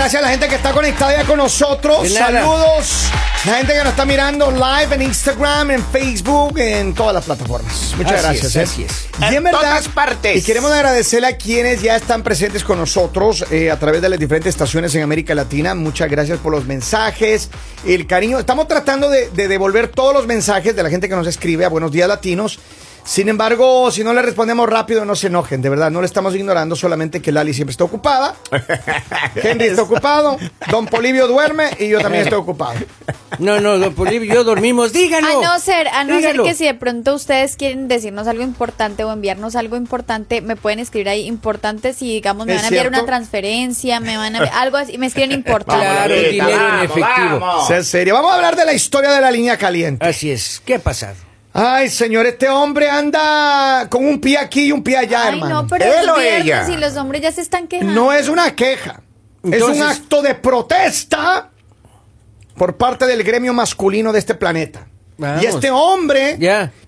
Gracias a la gente que está conectada ya con nosotros. Saludos. La gente que nos está mirando live en Instagram, en Facebook, en todas las plataformas. Muchas Así gracias. es, ¿eh? así es. Y en En verdad, todas partes. Y queremos agradecerle a quienes ya están presentes con nosotros eh, a través de las diferentes estaciones en América Latina. Muchas gracias por los mensajes, el cariño. Estamos tratando de, de devolver todos los mensajes de la gente que nos escribe a Buenos Días Latinos. Sin embargo, si no le respondemos rápido, no se enojen, de verdad, no le estamos ignorando, solamente que Lali siempre está ocupada. Henry está ocupado, Don Polivio duerme y yo también estoy ocupado. No, no, don Polibio, yo dormimos, dígalo. A no ser, a no ser que si de pronto ustedes quieren decirnos algo importante o enviarnos algo importante, me pueden escribir ahí importante si digamos me ¿Es van a enviar cierto? una transferencia, me van a algo así, me escriben importante. Claro, Vamos, dinero en efectivo. vamos. Sea serio. Vamos a hablar de la historia de la línea caliente. Así es. ¿Qué ha pasado? Ay, señor, este hombre anda con un pie aquí y un pie allá, Ay, hermano. no, pero Él es o ella. y los hombres ya se están quejando. No es una queja. es Entonces- un acto de protesta por parte del gremio masculino de este planeta. Vamos. Y este hombre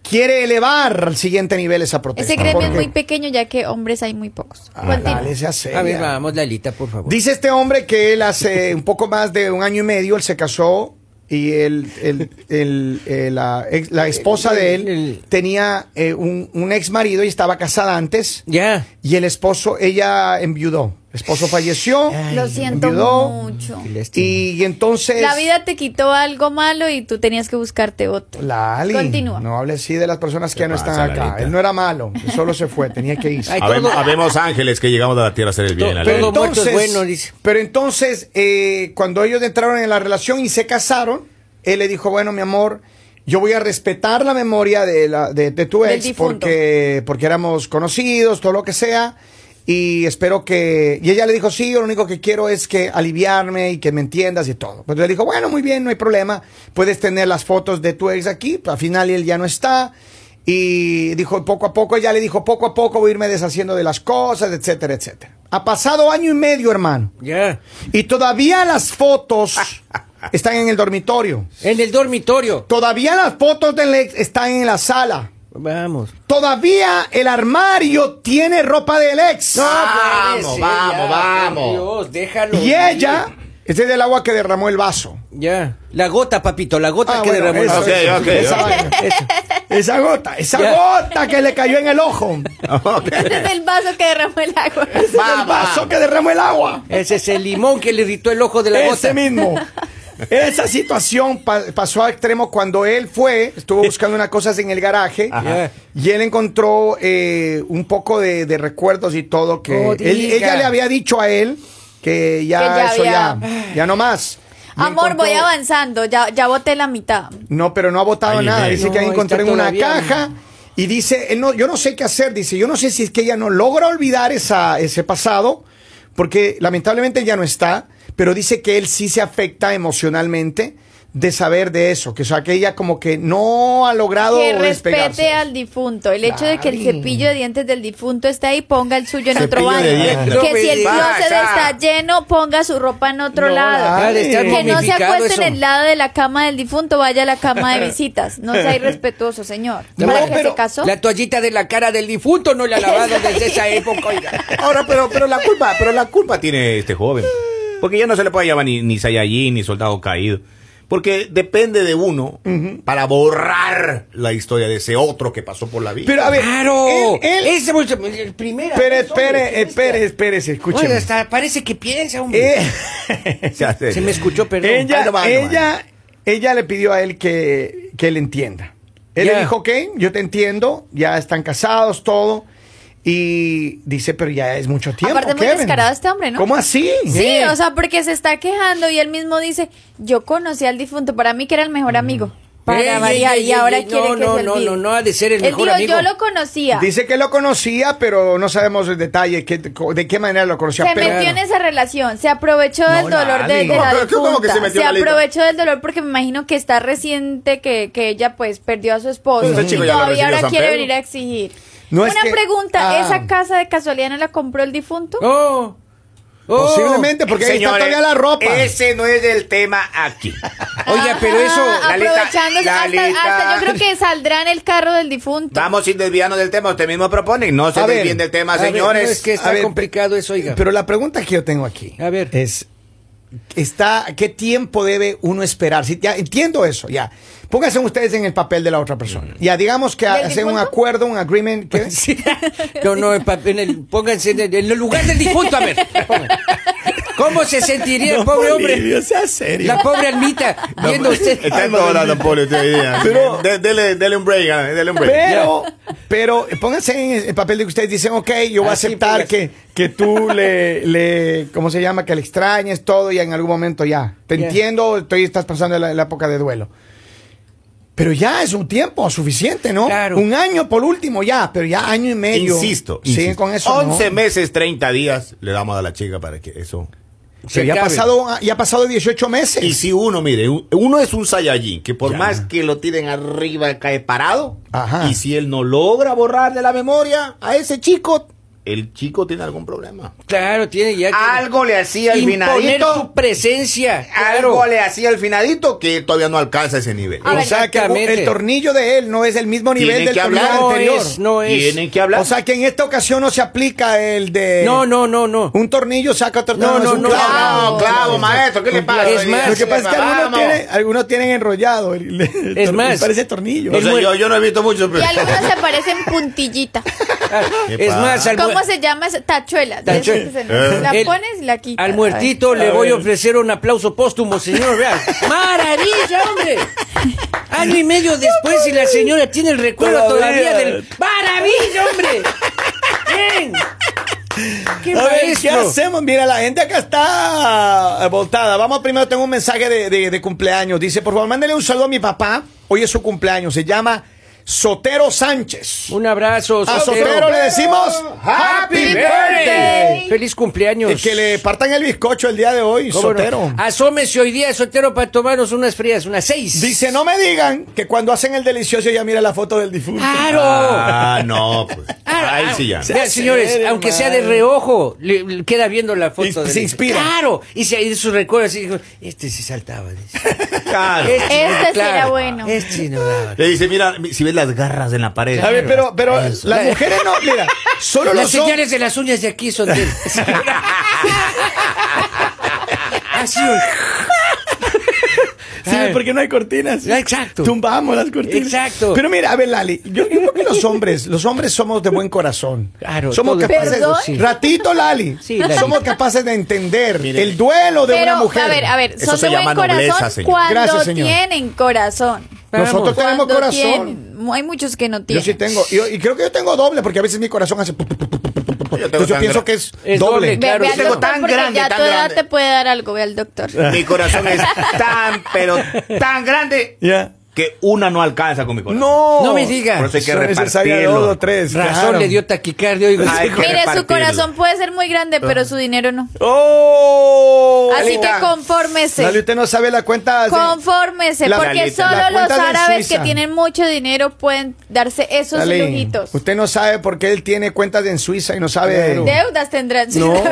quiere elevar al siguiente nivel esa protesta. Ese gremio es muy pequeño ya que hombres hay muy pocos. Ah, dale. A ver, vamos, Lalita, por favor. Dice este hombre que él hace un poco más de un año y medio, él se casó y él, él- él, eh, la, ex- la esposa de él El- tenía eh, un, un ex marido y estaba casada antes. Ya. Y el esposo, ella enviudó. El esposo falleció. Lo siento enviudó, mucho. Y, entonces. La vida te quitó algo malo y tú tenías que buscarte otro. Lali, Continúa. no hable así de las personas que ya no están acá. Él no era malo, él solo se fue, tenía que irse. Habemos, habemos ángeles que llegamos a la tierra a hacer el bien. To- Ale. todo muerto es bueno, dice. Pero entonces, eh, cuando ellos entraron en la relación y se casaron, él le dijo, bueno, mi amor, yo voy a respetar la memoria de, la, de, de tu ex porque, porque éramos conocidos, todo lo que sea. Y espero que... Y ella le dijo, sí, yo lo único que quiero es que aliviarme y que me entiendas y todo. Pues le dijo, bueno, muy bien, no hay problema. Puedes tener las fotos de tu ex aquí. Al final él ya no está. Y dijo, poco a poco, ella le dijo, poco a poco voy a irme deshaciendo de las cosas, etcétera, etcétera. Ha pasado año y medio, hermano. Ya. Y todavía las fotos están en el dormitorio. En el dormitorio. Todavía las fotos del ex están en la sala. Vamos. Todavía el armario tiene ropa del ex. Vamos, vamos, ya, vamos. Dios, déjalo. y ella, ese es del agua que derramó el vaso. Ya. La gota, papito, la gota Ah, que bueno, derramó el eso, vaso. Ok, eso, ok, esa, ok. vaina. Esa gota, esa Ya. gota que le cayó en el ojo. Ese es el vaso que derramó el agua. Ese es el vaso que derramó el agua. Ese es el limón que le irritó el ojo de la Ese gota. mismo. Esa situación pa- pasó a extremo cuando él fue, estuvo buscando unas cosas en el garaje Ajá. y él encontró eh, un poco de, de recuerdos y todo que Oh, él- ella le había dicho a él que ya, Que ya eso había- ya, ya no más. Amor, encontró- voy avanzando, ya, ya boté la mitad. No, pero no ha votado Ay, nada. Dice no, que ahí está encontró en una caja y dice, él no, yo no sé qué hacer. Dice, yo no sé si es que ella no logra olvidar esa, ese pasado, porque lamentablemente ya no está, pero dice que él sí se afecta emocionalmente de saber de eso, que o sea, que ella como que no ha logrado Que respete al difunto. El hecho de que el cepillo de dientes del difunto esté ahí, ponga el suyo en otro baño. Que si el closet pasa. está lleno, ponga su ropa en otro No, lado. dale. Está Que no se acueste eso. en el lado de la cama del difunto, vaya a la cama de visitas. No sea irrespetuoso, señor. No, ¿Para pero se casó? La toallita de la cara del difunto no la ha lavado desde esa época, oiga. Ahora, pero, pero la culpa, pero la culpa tiene este joven. Porque ya no se le puede llamar ni, ni Saiyajin ni soldado caído. Porque depende de uno para borrar la historia de ese otro que pasó por la vida. Pero a ver, Claro. él, él- Ese el primero. espere, espere, espere, espérese, escúcheme. Oiga, hasta parece que piensa, hombre. Eh. Se me escuchó, perdón. ella, Ay, no va, no va. ella, ella le pidió a él que, que él entienda. Él le dijo, ok, yo te entiendo, ya están casados, todo. Y dice, pero ya es mucho tiempo. Aparte, muy Kevin". descarado este hombre, ¿no? ¿Cómo así? Sí, o sea, porque se está quejando y él mismo dice, yo conocí al difunto, para mí que era el mejor amigo. Para Ey, variar, ey, y ahora quiere no, que no, se no, no, no ha de ser el Él mejor dijo, amigo. yo lo conocía. Dice que lo conocía, pero no sabemos el detalle, qué- de qué manera lo conocía. se pero- metió en esa relación, se aprovechó No, del dolor de, de la No, pero ¿cómo que se difunta, se Lalita? aprovechó del dolor porque me imagino que está reciente que, que ella pues perdió a su esposo y chico ya lo todavía ahora quiere venir a exigir. No es Una que- pregunta, Ah. ¿esa casa de casualidad no la compró el difunto? Oh, Oh. Posiblemente, porque ahí está todavía la ropa. Ese no es el tema aquí. Oiga, pero eso... Ah, aprovechando, hasta, hasta yo creo que saldrá en el carro del difunto. Vamos sin desviarnos del tema. Usted mismo propone. No se A ver, desvíen del tema, A ver, señores. no, es que está ver, complicado eso, oiga. Pero la pregunta que yo tengo aquí A ver. es está ¿qué tiempo debe uno esperar? Si ya entiendo eso, ya. Pónganse ustedes en el papel de la otra persona. Ya digamos que ¿Del hacen un acuerdo, un agreement, ¿qué? Sí. No, no, en el- pónganse en el, en el lugar del difunto, a ver. ¿Cómo se sentiría el pobre hombre? sea serio. La pobre almita, viendo usted. Está en todas las Poli, usted hoy día. Pero- De- dele, dele un break, ah, dele un break. Pero, pero pónganse en el papel de que ustedes dicen, ok, yo voy a aceptar póngase. que, que tú le, le, ¿cómo se llama? Que le extrañes todo y en algún momento ya. Te entiendo, estoy, estás pasando la, la época de duelo. Pero ya es un tiempo suficiente, ¿no? Claro. Un año por último ya, pero ya año y medio. Insisto. Siguen insisto. con eso. 11 ¿no? meses, 30 días le damos a la chica para que eso. Pero ya ha pasado, ya ha pasado 18 meses. Y si uno, mire, un- uno es un Saiyajin, que por Ya. más que lo tiren arriba, cae parado. Ajá. Y si él no logra borrar de la memoria a ese chico, el chico tiene algún problema. Claro, tiene ya que Algo le hacía al imponer finadito. su presencia. Algo le hacía al finadito que todavía no alcanza ese nivel. A o sea que exactamente. el tornillo de él no es el mismo nivel del que tornillo hablar. No anterior. es, no es. Tienen que hablar. O sea que en esta ocasión no se aplica el de. No, no, no, no. Un tornillo saca otro No, tornillo. no, un no. clavo. no, clavo, maestro, ¿qué le pasa? Es más, Lo que pasa es que algunos tienen, algunos tienen enrollado. el- el Es más, Parece tornillo. O sea, yo, yo no he visto mucho, Y pero... algunos se parecen puntillita. ¿Qué Es más, al, ¿Cómo se llama? esa? Tachuela. Se- La El- pones y la quitas. al muertito le voy a ofrecer un aplauso póstumo, señor. Vea. ¡Maravilla, hombre! Año y medio después y la señora tiene el recuerdo Todavía. todavía del... ¡Maravilla, hombre! ¡Bien! ¡Qué A ver, ¿qué hacemos? Mira, la gente acá está eh, voltada. Vamos primero, tengo un mensaje de, de- de cumpleaños. Dice, por favor, mándale un saludo a mi papá. Hoy es su cumpleaños. Se llama Sotero Sánchez. Un abrazo, A Sotero. Sotero le decimos Happy birthday. ¡Feliz cumpleaños! Y que le partan el bizcocho el día de hoy, ¿Cómo no? Sotero. Asómese hoy día, Sotero, para tomarnos unas frías, unas seis. Dice, no me digan que cuando hacen el delicioso ya mira la foto del difunto. ¡Claro! Ah, no, pues. Ah, Ahí ah, sí ya. vea, señores, aunque sea de reojo, le, le queda viendo la foto. Y del- se inspira. Claro, y se y sus recuerdos así, dijo, este sí saltaba. dice. Claro. Este claro, era bueno. Este sí no daba. Le dice, mira, si ves las garras en la pared. A ver, pero, pero Eso. las mujeres no, mira, solo Las los señales de las uñas de aquí son de... Así. Sí, porque no hay cortinas. Exacto. Tumbamos las cortinas. Exacto. Pero mira, a ver, Lali, yo, yo creo que los hombres, los hombres somos de buen corazón. Claro, Somos todo- capaces. ¿Perdón? Sí. Ratito, Lali. Sí, Lali. Somos capaces de entender Mire. el duelo de Pero, una mujer. a ver, a ver, Eso son se de buen llama nobleza, corazón señor. cuando Gracias, señor. tienen corazón. Nosotros tenemos Cuando corazón. tienen. Hay muchos que no Yo tienen. sí tengo. Y, y creo que yo tengo doble, porque a veces mi corazón hace. pu- pu- Yo Entonces yo pienso que es, Es doble. doble, Ve, claro. ve yo al tengo tan grande, ya tan tu edad grande. te puede dar algo, ve al doctor. Mi corazón es tan, pero tan grande Ya. Que una no alcanza con mi corazón. No. No me diga. Por eso hay que repartirlo. dos tres. Razón claro. le dio taquicardia. Mire, su corazón puede ser muy grande, pero su dinero no. ¡Oh! Así que confórmese. Lali, usted no sabe la cuenta. sí. Confórmese, La- porque solo La los árabes que tienen mucho dinero pueden darse esos Lali, lujitos. Usted no sabe por qué él tiene cuentas en Suiza y no sabe. Deudas tendrán. No.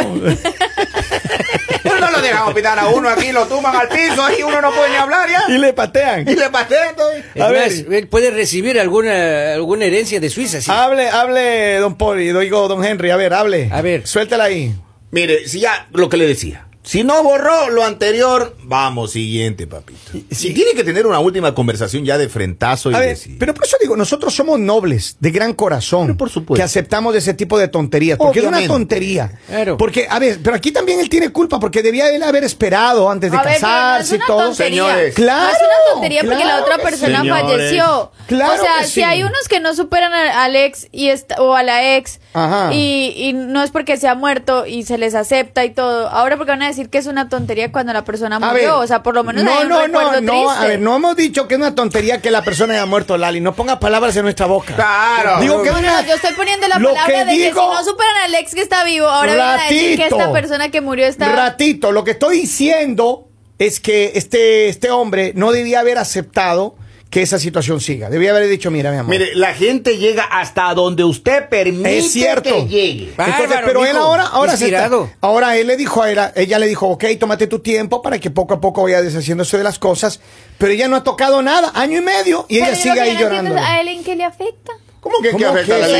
Pero no lo dejan hospital a uno aquí, lo tumban al piso y uno no puede ni hablar ya. y le patean. Y le patean todo. Es A ver. él puede recibir alguna, alguna herencia de Suiza. sí. Hable, hable, don y digo, don Henry, a ver, hable. A ver. Suéltela ahí. Mire, si ya, lo que le decía. Si no borró lo anterior, vamos, siguiente, papito. Si tiene que tener una última conversación ya de frentazo y A ver, decir. pero por eso digo, nosotros somos nobles, de gran corazón. Pero por supuesto. Que aceptamos ese tipo de tonterías. Porque es una tontería. Claro. Porque, a ver, pero aquí también él tiene culpa, porque debía él haber esperado antes de A ver, pero no es casarse y todo. tontería. Señores. Claro, No es una tontería porque la claro otra persona sí. falleció. Claro o sea, que si sí. hay unos que no superan a- al ex y o a la ex Ajá. y, y no es porque se ha muerto y se les acepta y todo. Ahora porque van a decir que es una tontería cuando la persona murió. ver, o sea, por lo menos no, hay un no, no, no, a ver, no hemos dicho que es una tontería que la persona haya muerto, Lali. No ponga palabras en nuestra boca. Claro. Digo que No, una- no, yo estoy poniendo la Lo palabra que de que digo- si no superan al ex que está vivo, ahora vienen a decir que esta persona que murió está... Ratito, lo que estoy diciendo es que este, este hombre no debía haber aceptado que esa situación siga. Debía haber dicho, mira, mi amor. Mire, la gente llega hasta donde usted permite es cierto. que llegue. Entonces, Bárbaro, pero él ahora, ahora se está- ahora él le dijo a ella, ella le dijo, ok, tómate tu tiempo para que poco a poco vaya deshaciéndose de las cosas, pero ella no ha tocado nada, año y medio, y ella Pero sigue ahí llorando. ¿A él en qué le afecta? ¿Cómo que, que ¿Cómo afecta que a la sí?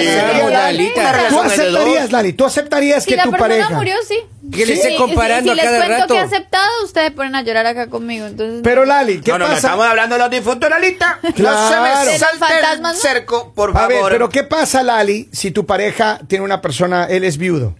ley? Claro. Una ¿Tú aceptarías, Lali? ¿Tú aceptarías Si que la tu persona pareja... murió, sí. Que le esté Sí, comparando si, si a cada les cuento rato. que he aceptado, ustedes ponen a llorar acá conmigo. Entonces, Pero Lali, ¿qué no, no, no, pasa? estamos hablando de los difuntos, Lalita. No se Claro. me ¿De los salte el no? cerco, por A favor. ver, pero ¿qué pasa, Lali, si tu pareja tiene una persona, él es viudo?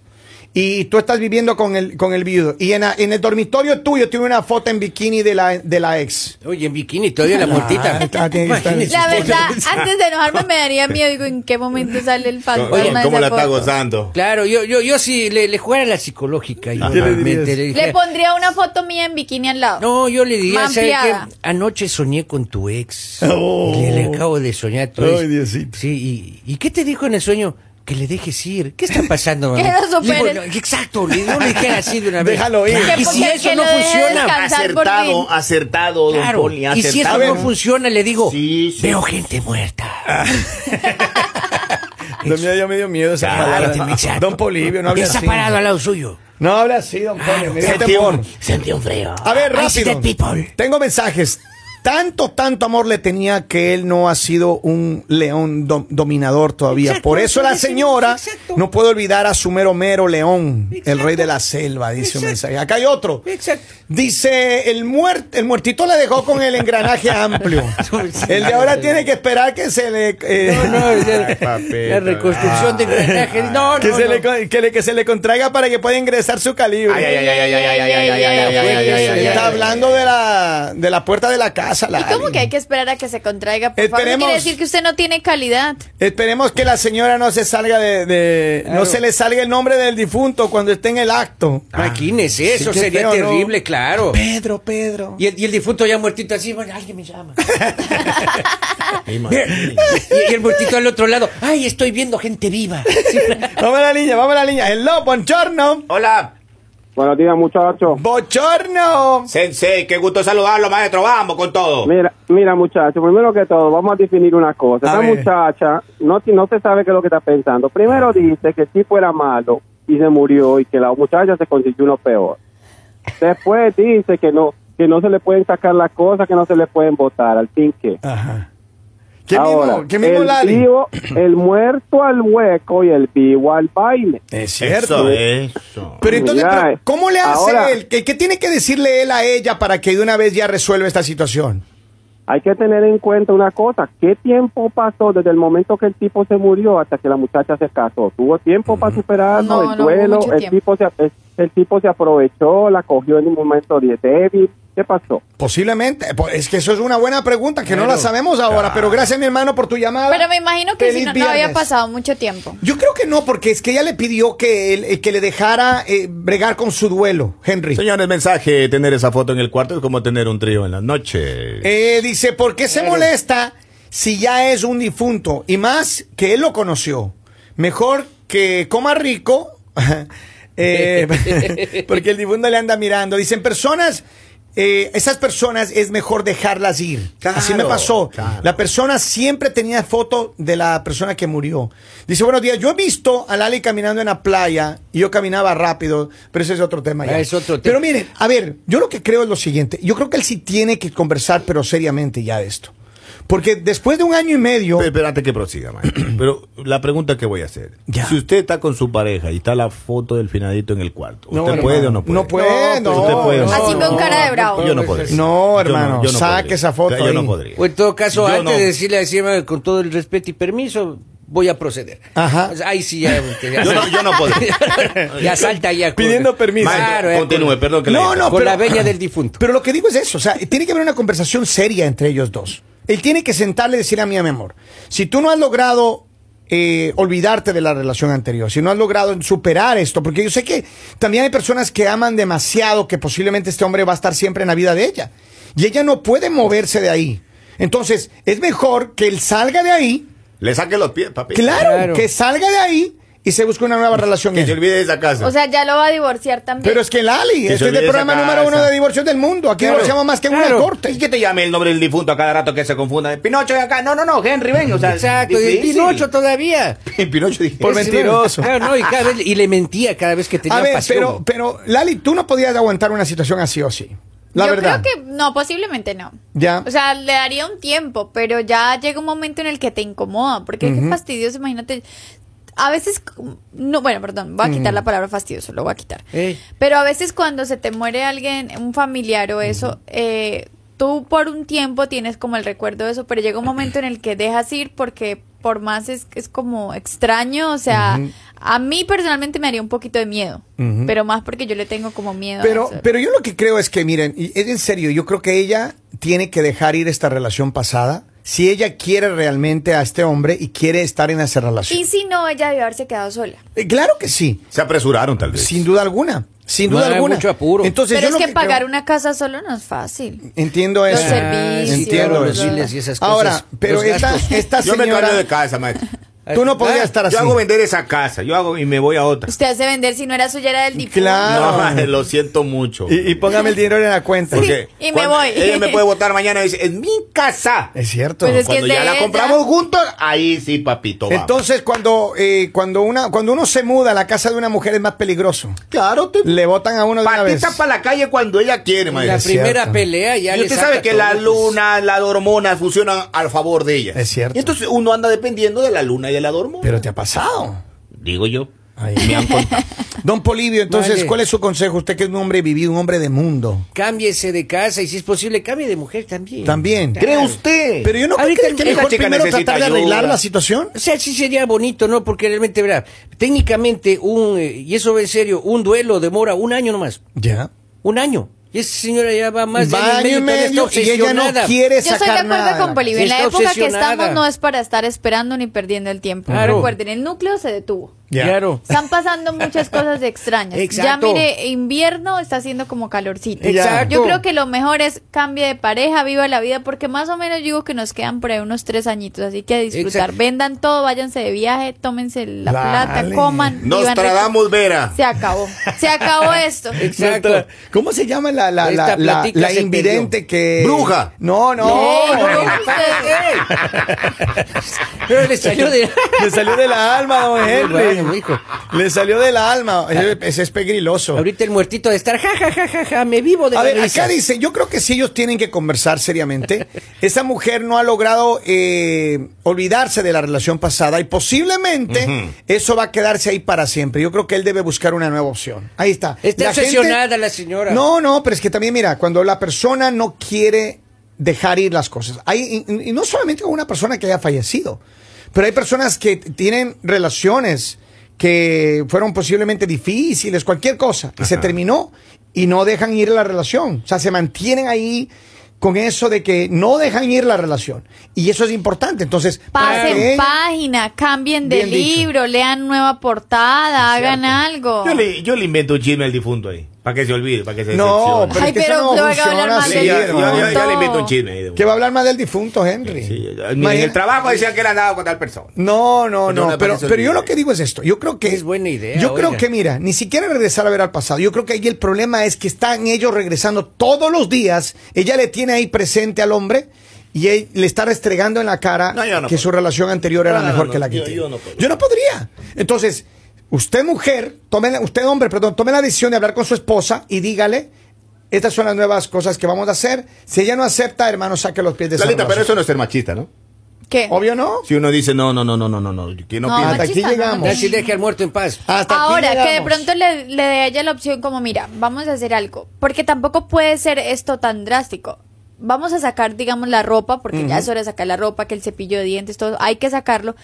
Y tú estás viviendo con el, con el viudo. Y en, la- en el dormitorio tuyo tiene una foto en bikini de la, de la ex. Oye, en bikini todavía la muertita. Ah, la verdad, antes de enojarme me daría miedo. Digo, ¿en qué momento sale el fantasma? Oye, ¿cómo esa la está gozando? Claro, yo, yo, yo sí le, le jugara la psicológica. Yo ¿Qué le le Le pondría una foto mía en bikini al lado. No, yo le diría, Más ¿sabe qué? Anoche soñé con tu ex. Oh. Le, le acabo de soñar a tu Ay, ex. Diosito. Sí, y, ¿y qué te dijo en el sueño? Que le dejes ir. ¿Qué está pasando, Que no, exacto, le no le así de una vez. Déjalo ir. Claro, Y si eso que no funciona, Acertado, acertado, don claro. Poli, Y si eso no funciona, le digo, Sí, sí. veo gente muerta. Lo mío ya me dio miedo esa Cállate, palabra. exacto. Don Polivio, no hable Está así. parado al lado suyo. No hable así, don Polivio. Sentí un, sentí un frío. A ver, rápido. Tengo mensajes. Tanto, tanto amor le tenía que él no ha sido un león dominador todavía. Por eso la señora no puede olvidar a su mero mero león, el rey de la selva, dice un mensaje. Acá hay otro. Dice, el, muert el muertito le dejó con el engranaje amplio. el de ahora tiene que esperar que se le... Eh, no, no, el, Ay, la reconstrucción de engranaje. No, no, que, no. Se le, le, que, se le contraiga para que pueda ingresar su calibre. Está hablando de la, de la puerta de la casa. ¿Y cómo que hay que esperar a que se contraiga? Por favor, Esperemos. quiere decir que usted no tiene calidad. Esperemos que la señora no se salga de, de- Claro. no se le salga el nombre del difunto cuando esté en el acto. Imagínese, eso Sí, sería terrible, claro. Pedro, Pedro. Y el, y el difunto ya muertito así, bueno, alguien me llama. Y, y el muertito al otro lado, ay, estoy viendo gente viva. Vamos a la línea, vamos a la línea. Hello, bonchorno. Hola, Buenos días, muchachos. Bochorno. Sensei, qué gusto saludarlo, maestro. Vamos con todo. Mira, mira, muchachos, primero que todo, vamos a definir una cosa. A Esa ver. muchacha no, no se sabe qué es lo que está pensando. Primero dice que el tipo era malo y se murió y que la muchacha se consiguió uno peor. Después dice que no que no se le pueden sacar las cosas, que no se le pueden votar. Al fin que. Ajá. ¿Qué Ahora, mismo, qué mismo el, Lali? vivo, el muerto al hueco y el vivo al baile. Es cierto. Eso, eso. Pero entonces, Mira, pero, ¿cómo le hace ahora- él? ¿Qué, qué tiene que decirle él a ella para que de una vez ya resuelva esta situación? Hay que tener en cuenta una cosa, ¿qué tiempo pasó desde el momento que el tipo se murió hasta que la muchacha se casó? ¿Tuvo tiempo para superarlo, No, el no duelo? el, tipo se, el, el tipo se aprovechó, la cogió en un momento de débil. ¿Qué pasó? Posiblemente. Es que eso es una buena pregunta que no la sabemos ahora. Pero gracias, mi hermano, por tu llamada. Pero me imagino que si no, no había pasado mucho tiempo. Yo creo que no, porque es que ella le pidió que, él- eh, que le dejara eh, bregar con su duelo, Henry. Señores, mensaje, tener esa foto en el cuarto es como tener un trío en la noche. Eh, dice, ¿por qué se molesta si ya es un difunto? Y más que él lo conoció. Mejor que coma rico, eh, porque el difunto le anda mirando. Dicen, personas, eh, esas personas es mejor dejarlas ir. Claro, Así me pasó. claro. La persona siempre tenía foto de la persona que murió. Dice, buenos días, yo he visto a Lali caminando en la playa y yo caminaba rápido, pero ese es otro tema ya. Es otro. Pero miren, a ver, yo lo que creo es lo siguiente. Yo creo que él sí tiene que conversar, pero seriamente ya de esto. Porque después de un año y medio... Pe- Espérate que prosiga, maestro. Pero la pregunta que voy a hacer. Ya. Si usted está con su pareja y está la foto del finadito en el cuarto, ¿usted No, puede hermano. o no puede? No puede, no. ¿Usted puede o no? Así con cara de bravo. Yo no podría. No, Yo hermano, yo saque podría. esa foto Yo no podría. O en todo caso, Yo antes no. de decirle así, hermano, con todo el respeto y permiso, voy a proceder. Ajá. O sea, ahí sí ya. ya- Yo no, yo no podría. ya salta ya. Pidiendo permiso. Claro, ya Continúe, con- perdón que No, le no, Con pero- la veña del difunto. Pero lo que digo es eso, o sea, tiene que haber una conversación seria entre ellos dos. Él tiene que sentarle y decir a mí, mi amor, si tú no has logrado eh, olvidarte de la relación anterior, si no has logrado superar esto, porque yo sé que también hay personas que aman demasiado que posiblemente este hombre va a estar siempre en la vida de ella. Y ella no puede moverse de ahí. Entonces, es mejor que él salga de ahí, Le saque los pies, papi. claro, Claro. que salga de ahí y se busca una nueva relación. Que se olvide de esa casa. O sea, ya lo va a divorciar también. Pero es que Lali, Que este es el programa número uno de divorcios del mundo. Aquí Claro. divorciamos más que en Claro. una corte. ¿Y que te llame el nombre del difunto a cada rato que se confunda? Pinocho de acá. No, no, no, Henry, ven. O sea, Exacto, y. Pinocho todavía. Pinocho dije. Por mentiroso. Claro, no, y, cada vez- y le mentía cada vez que tenía A ver, pasión. pero, pero Lali, tú no podías aguantar una situación así o sí. La Yo verdad. creo que no, posiblemente no. Ya. O sea, le daría un tiempo, pero ya llega un momento en el que te incomoda, porque es que fastidioso, imagínate. A veces, no, bueno, perdón, voy a quitar la palabra fastidioso, lo voy a quitar. Pero a veces cuando se te muere alguien, un familiar o eso, eh, tú por un tiempo tienes como el recuerdo de eso, pero llega un momento en el que dejas ir porque por más es, es como extraño, o sea, a mí personalmente me haría un poquito de miedo, pero más porque yo le tengo como miedo. a Pero, eso. pero yo lo que creo es que, miren, es en serio, yo creo que ella tiene que dejar ir esta relación pasada si ella quiere realmente a este hombre y quiere estar en esa relación. Y si no, ella debió haberse quedado sola. Eh, claro que sí, Se apresuraron, tal vez. sin duda alguna, sin No duda alguna. mucho apuro. Entonces, Pero yo es lo que, pagar creo- una casa solo no es fácil. Entiendo Los eso. servicios, Entiendo los eso. biles y esas cosas. Ahora, pero los esta, gastos. esta Yo me señora, cambio de casa, maestro. Tú no podrías Ah, estar así. Yo hago vender esa casa. Yo hago y me voy a otra. Usted hace vender si no era suya, era del difunto. Claro. No, madre, lo siento mucho. y, y póngame el dinero en la cuenta. Porque y me voy. Ella me puede votar mañana y dice, es mi casa. Es cierto. Pues es que Cuando ya la ella. compramos juntos, ahí sí, papito. vamos. Entonces, cuando, eh, cuando, una, cuando uno se muda a la casa de una mujer es más peligroso. claro, te... Le votan a uno de una vez. para la calle cuando ella quiere, maestro. la Es primera cierto. pelea ya Y usted sabe que la luna, las hormonas funcionan al favor de ella. Es cierto. Y entonces uno anda dependiendo de la luna y de la hormona. Pero te ha pasado. Digo yo. Ay, me han contado. Don Polivio, entonces, Vale. ¿cuál es su consejo? Usted que es un hombre vivido, un hombre de mundo. Cámbiese de casa y si es posible, cambie de mujer también. También. Claro. ¿Cree usted? Pero yo no creo Ahorita que, mejor primero tratar de arreglar ayuda. la situación. O sea, sí sería bonito, ¿no? Porque realmente, verá, técnicamente, un, eh, y eso en serio, un duelo demora un año nomás. Ya. Un año. Y esa señora ya va más de año y medio, está y ella no quiere Yo estoy de sacar acuerdo nada. con Bolivia. En la época que estamos no es para estar esperando ni perdiendo el tiempo. Claro. Recuerden, el núcleo se detuvo. Claro. Están pasando muchas cosas extrañas. Exacto. Ya mire, invierno está haciendo como calorcito. Exacto. Yo creo que lo mejor es cambie de pareja, viva la vida, porque más o menos digo que nos quedan por ahí unos tres añitos, así que a disfrutar. Exacto. Vendan todo, váyanse de viaje, tómense la Dale. plata, coman. Nos tradamos, Vera. Se acabó. Se acabó esto. Exacto. ¿Cómo se llama la, la, la, la, invidente que. Bruja. No, no. Ey, no. usted- Pero le salió de... Le salió de la alma, don Hijo. Le salió de la alma. Ese, ese es pegriloso. Ahorita el muertito de estar, ja, ja, ja, ja, ja, me vivo de A la ver, risa. acá dice, yo creo que si ellos tienen que conversar seriamente, esa mujer no ha logrado eh, olvidarse de la relación pasada y posiblemente eso va a quedarse ahí para siempre. Yo creo que él debe buscar una nueva opción. Ahí está. Está La gente- obsesionada la señora. No, no, pero es que también mira, cuando la persona no quiere dejar ir las cosas, hay, y, y no solamente con una persona que haya fallecido, pero hay personas que tienen relaciones que fueron posiblemente difíciles, cualquier cosa, y se Ajá. terminó y no dejan ir la relación. O sea, se mantienen ahí con eso de que no dejan ir la relación. Y eso es importante. Entonces, Pasen que ella- página, cambien de dicho. libro, lean nueva portada, hagan algo. Yo le, yo le invento un chisme al difunto ahí. Para que se olvide, para que se No, pero Ay, es que pero eso no a hablar mal del hermano. le invento un chisme ahí. de- que va a hablar más del difunto, Henry. Sí, en Imagina- el trabajo decían que él andaba con tal persona. No, no, no pero, parece pero yo lo que digo es esto, yo creo que Es buena idea, Yo creo oiga. que mira, ni siquiera regresar a ver al pasado. Yo creo que ahí el problema es que están ellos regresando todos los días. Ella le tiene ahí presente al hombre y él le está restregando en la cara No, yo no que puedo. su relación anterior era No, no, mejor no, que la que yo- tiene. yo no puedo. Yo no podría. Entonces, usted mujer, tome la- usted hombre, perdón, tome la decisión de hablar con su esposa y dígale estas son las nuevas cosas que vamos a hacer. Si ella no acepta, hermano, saque los pies de esa Lalita, pero eso no es ser machista, ¿no? ¿Qué? Obvio no. Si uno dice no, no, no, no, no, no, no, que no, No, piensa. Hasta aquí llegamos. Si deje al muerto en paz. Hasta aquí Ahora, que de pronto le, le dé a ella la opción como, mira, vamos a hacer algo. Porque tampoco puede ser esto tan drástico. Vamos a sacar, digamos, la ropa, porque ya es hora de sacar la ropa, que el cepillo de dientes, todo, hay que sacarlo.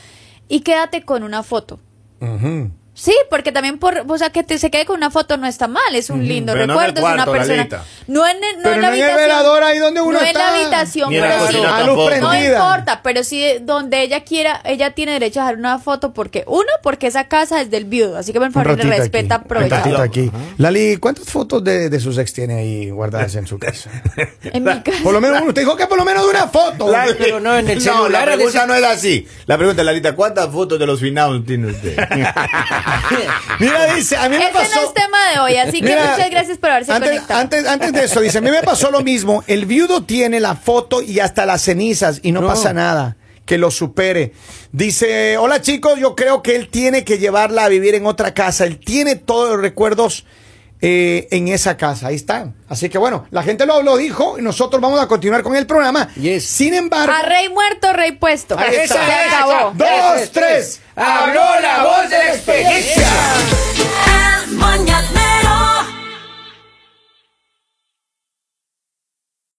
Y quédate con una foto. Ujú. Sí, porque también por, o sea, que te, se quede con una foto no está mal, es un lindo Pero no en el recuerdo, es una persona. Lalita. No en, el- no Pero en la no en el habitación. velador, ahí donde uno no en la habitación, Ni en la pero sí. a luz. No importa, pero sí donde ella quiera, ella tiene derecho a dejar una foto porque, uno, porque esa casa es del viudo, así que por favor le respeta, aquí, un aprovecha. ratito aquí. Lali, ¿cuántas fotos de, de sus ex tiene ahí guardadas en su casa? En mi casa. Por lo menos uno. Usted dijo que por lo menos de una foto. La- Pero no, en el la celular, pregunta de- no es así. La pregunta, Lalita, ¿cuántas fotos de los finados tiene usted? Mira, dice, a mí me Ese no pasó. es tema de hoy, así que Mira, muchas gracias por haberse antes, conectado. Antes, antes de eso, dice, a mí me pasó lo mismo. El viudo tiene la foto y hasta las cenizas y no, No. pasa nada. Que lo supere. Dice, hola chicos, yo creo que él tiene que llevarla a vivir en otra casa. Él tiene todos los recuerdos eh, en esa casa. Ahí está. Así que bueno, la gente lo, lo dijo y nosotros vamos a continuar con el programa. Yes. Sin embargo. A rey muerto, rey puesto. Ahí está. Dos, tres. Habló la voz de la experiencia.